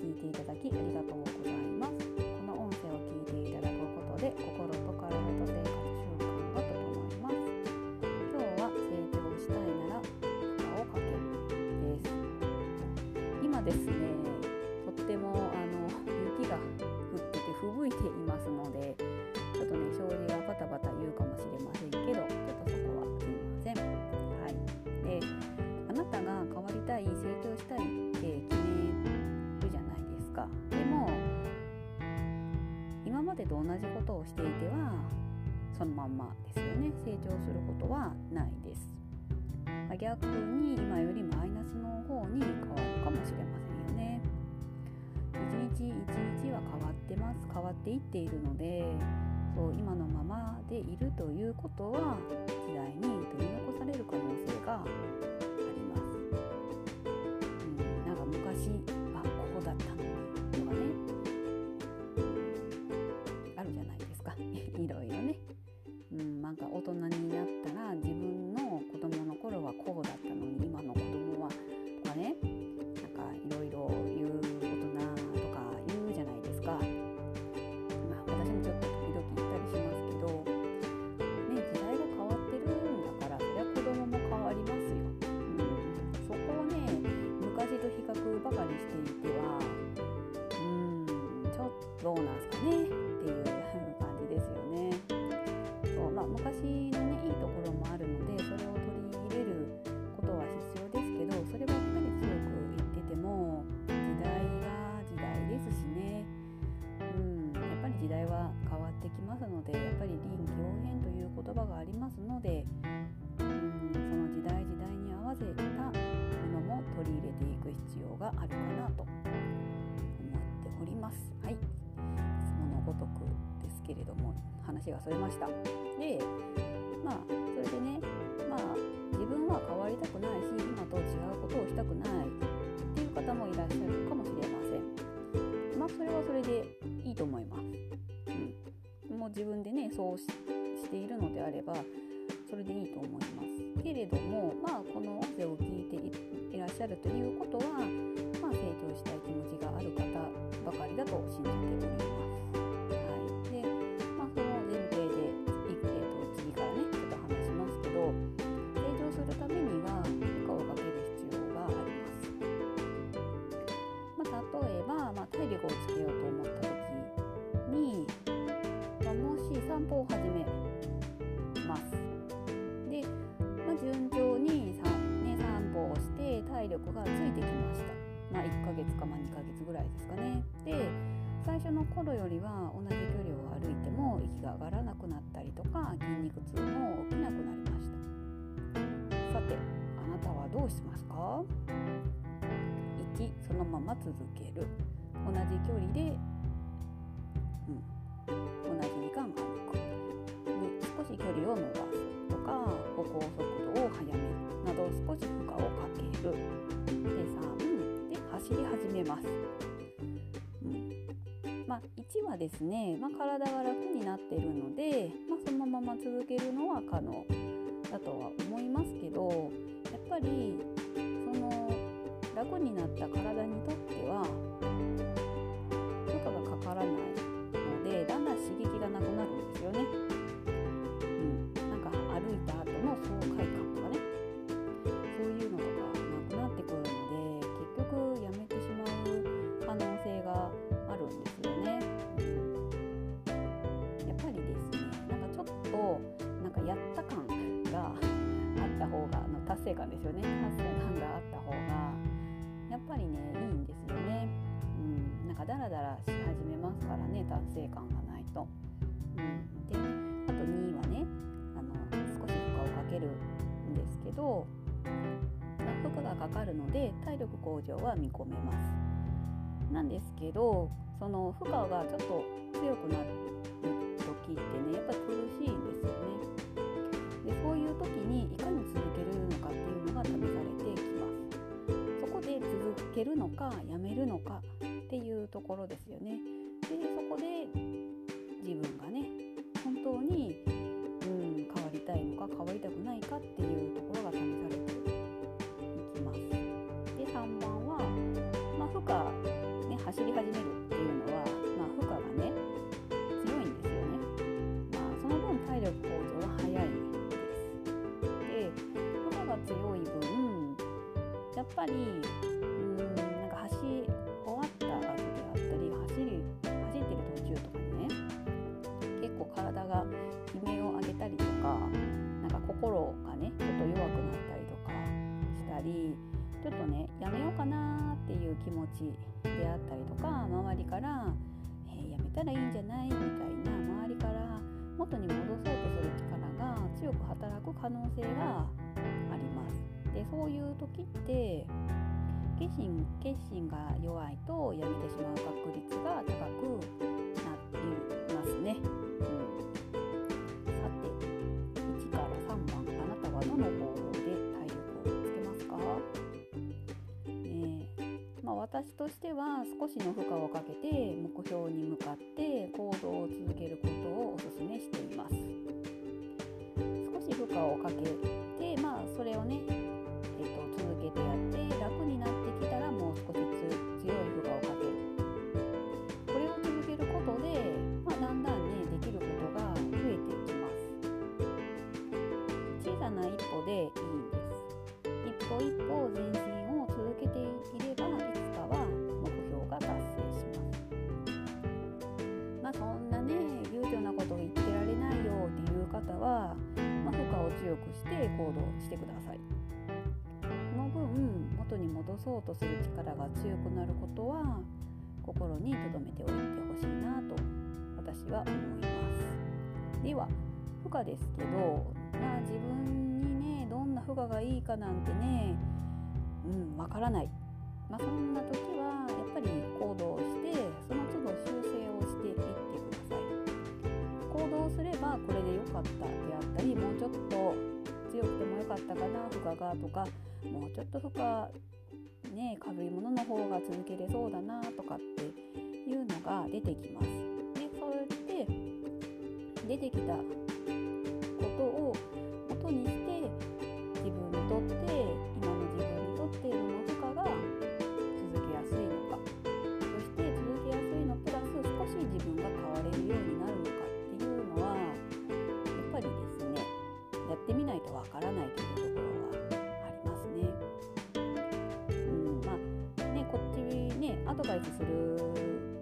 聞いていただきありがとうございます。この音声を聞いていただくことで心と体と生活習慣が整います。今日は成長したいなら負荷をかけるです。今ですねとってもあの雪が降ってて吹雪いていますのでちょっとね障子がバタバタ言うかもしれませんけどちょっとでと同じことをしていてはそのまんまですよね。成長することはないです、ま逆に今よりマイナスの方に変わるかもしれませんよね。一日一日は変わってます。変わっていっているのでそう今のままでいるということは時代に取り残される可能性がまあ、昔のねいいところもあるのでそれを取り入れることは必要ですけどそればっかり強く言ってても時代が時代ですしね、うん、やっぱり時代は変わってきますのでやっぱり臨機応変という言葉がありますので、うん、その時代時代に合わせたものも取り入れていく必要があるかなと思っております。けれども話がそれました。でまあそれでねまあ自分は変わりたくないし今と違うことをしたくないっていう方もいらっしゃるかもしれません。まあそれはそれでいいと思います。うん、もう自分でねそうしているのであればそれでいいと思います。けれどもまあこの音声を聞いていらっしゃるということは、まあ、成長したい気持ちがある方ばかりだと信じております。ど成長するためには負荷をかける必要があります。まあ、例えば、まあ、体力をつけようと思った時に、まあ、もし散歩を始めます。で、まあ、順調にさ、ね、散歩をして体力がついてきました。まあ、1ヶ月か、ま、2ヶ月ぐらいですかね。で最初の頃よりは同じ距離を歩いても息が上がらなくなったりとか筋肉痛も起きなくなりました。さてあなたはどうしますか ?1 そのまま続ける。同じ距離で、うん、同じ時間歩く。2少し距離を伸ばすとか歩行速度を速めるなど少し負荷をかける。で3で走り始めます、1はですね、まあ、体が楽になっているので、まあ、そのまま続けるのは可能だとは思いますけどやっぱりがあの達成感ですよね達成感があった方がやっぱりねいいんですよね。うん、なんかダラダラし始めますからね達成感がないと。うん、であと2位はねあの少し負荷をかけるんですけど、負荷がかかるので体力向上は見込めます。なんですけどその負荷がちょっと強くなる時ってねやっぱり苦しいんですよね。でそういう時にいかに続けるのかっていうのが試されてきます。そこで続けるのかやめるのかっていうところですよね。でそこで自分がね本当に、うん、変わりたいのか変わりたくないかっていうところが試されていきます。で3番は、まあ、負荷、ね、走ぱりうんなんか走終わった後であったり走り走ってる途中とかにね結構体が悲鳴を上げたりとかなんか心がねちょっと弱くなったりとかしたりちょっとねやめようかなっていう気持ちであったりとか周りから「えー、やめたらいいんじゃない?」みたいな周りから元に戻そうとする力が強く働く可能性があります。でそういう時って決心決心が弱いとやめてしまう確率が高くなっていますね。うん、さて1から3番あなたはどの方法で体力をつけますか、ねまあ、私としては少しの負荷をかけて目標に向かって行動を続けることをお勧めしています。少し負荷をかけです一歩一歩前進を続けていればいつかは目標が達成します。まあそんなね悠長なことを言ってられないよっていう方は、まあ、負荷を強くして行動してください。その分元に戻そうとする力が強くなることは心に留めておいてほしいなと私は思います。では負荷ですけどまあ自分にねどんな負荷がいいかなんてねうんわからないまあ、そんな時はやっぱり行動してその都度修正をしていってください行動すればこれで良かったであったりもうちょっと強くてもよかったかな負荷がとかもうちょっと負荷ね軽いものの方が続けれそうだなとかっていうのが出てきます。でそうやって出てきた元にして自分にとって今の自分にとってどの負荷が続けやすいのかそして続けやすいのプラス少し自分が変われるようになるのかっていうのはやっぱりですねやってみないとわからないというところはありますね。うんまあねこっちねアドバイスする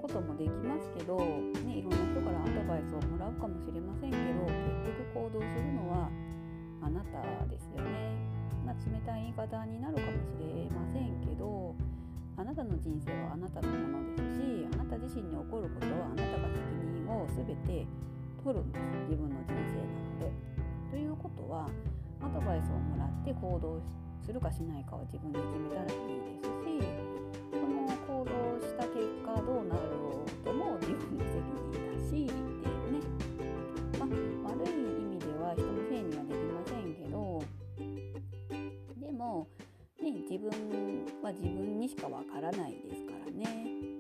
こともできますけど、ね、いろんな人からアドバイスをもらうかもしれませんけど結局行動するのはあなたですよね。まあ、冷たい言い方になるかもしれませんけどあなたの人生はあなたのものですしあなた自身に起こることはあなたが責任を全て取るんです自分の人生なので。ということはアドバイスをもらって行動するかしないかは自分で決めたらいいですし行動した結果どうなろうとも自分の責任自分は自分にしかわからないですからね。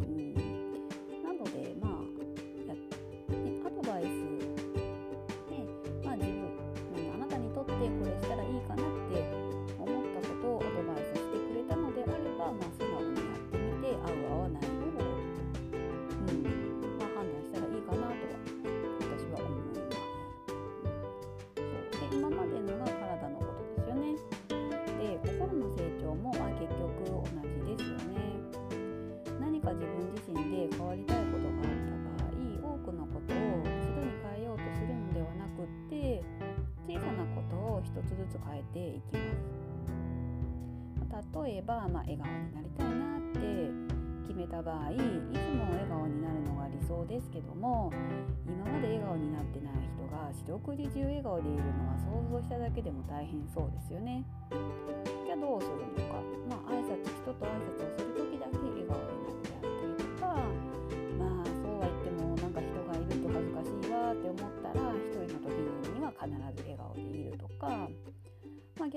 つ変えていきます。例えば、まあ、笑顔になりたいなって決めた場合いつも笑顔になるのが理想ですけども今まで笑顔になってない人が四六時中笑顔でいるのは想像しただけでも大変そうですよね。じゃあどうするのか、まあ、挨拶人と挨拶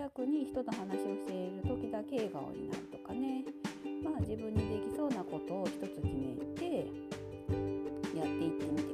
逆に人と話をしている時だけ笑顔になるとかね。まあ、自分にできそうなことを一つ決めてやっていってみて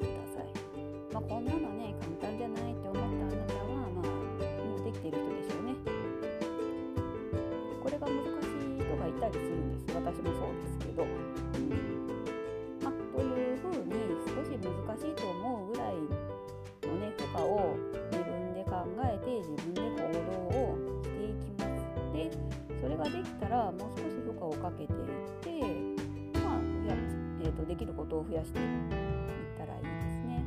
ができたらもう少し負荷をかけていってまあや、えーと、できることを増やしていったらいいですね。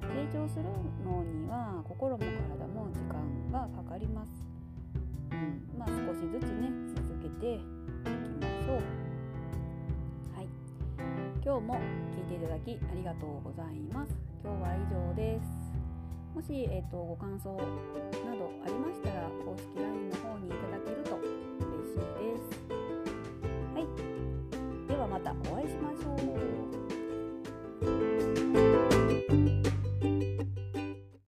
成長するのには心も体も時間がかかります、うん。まあ、少しずつね続けていきましょう。はい。今日も聞いていただきありがとうございます。今日は以上です。もし、えーと、ご感想ありましたら公式 LINE の方にいただけると嬉しいです。はい、ではまたお会いしましょう。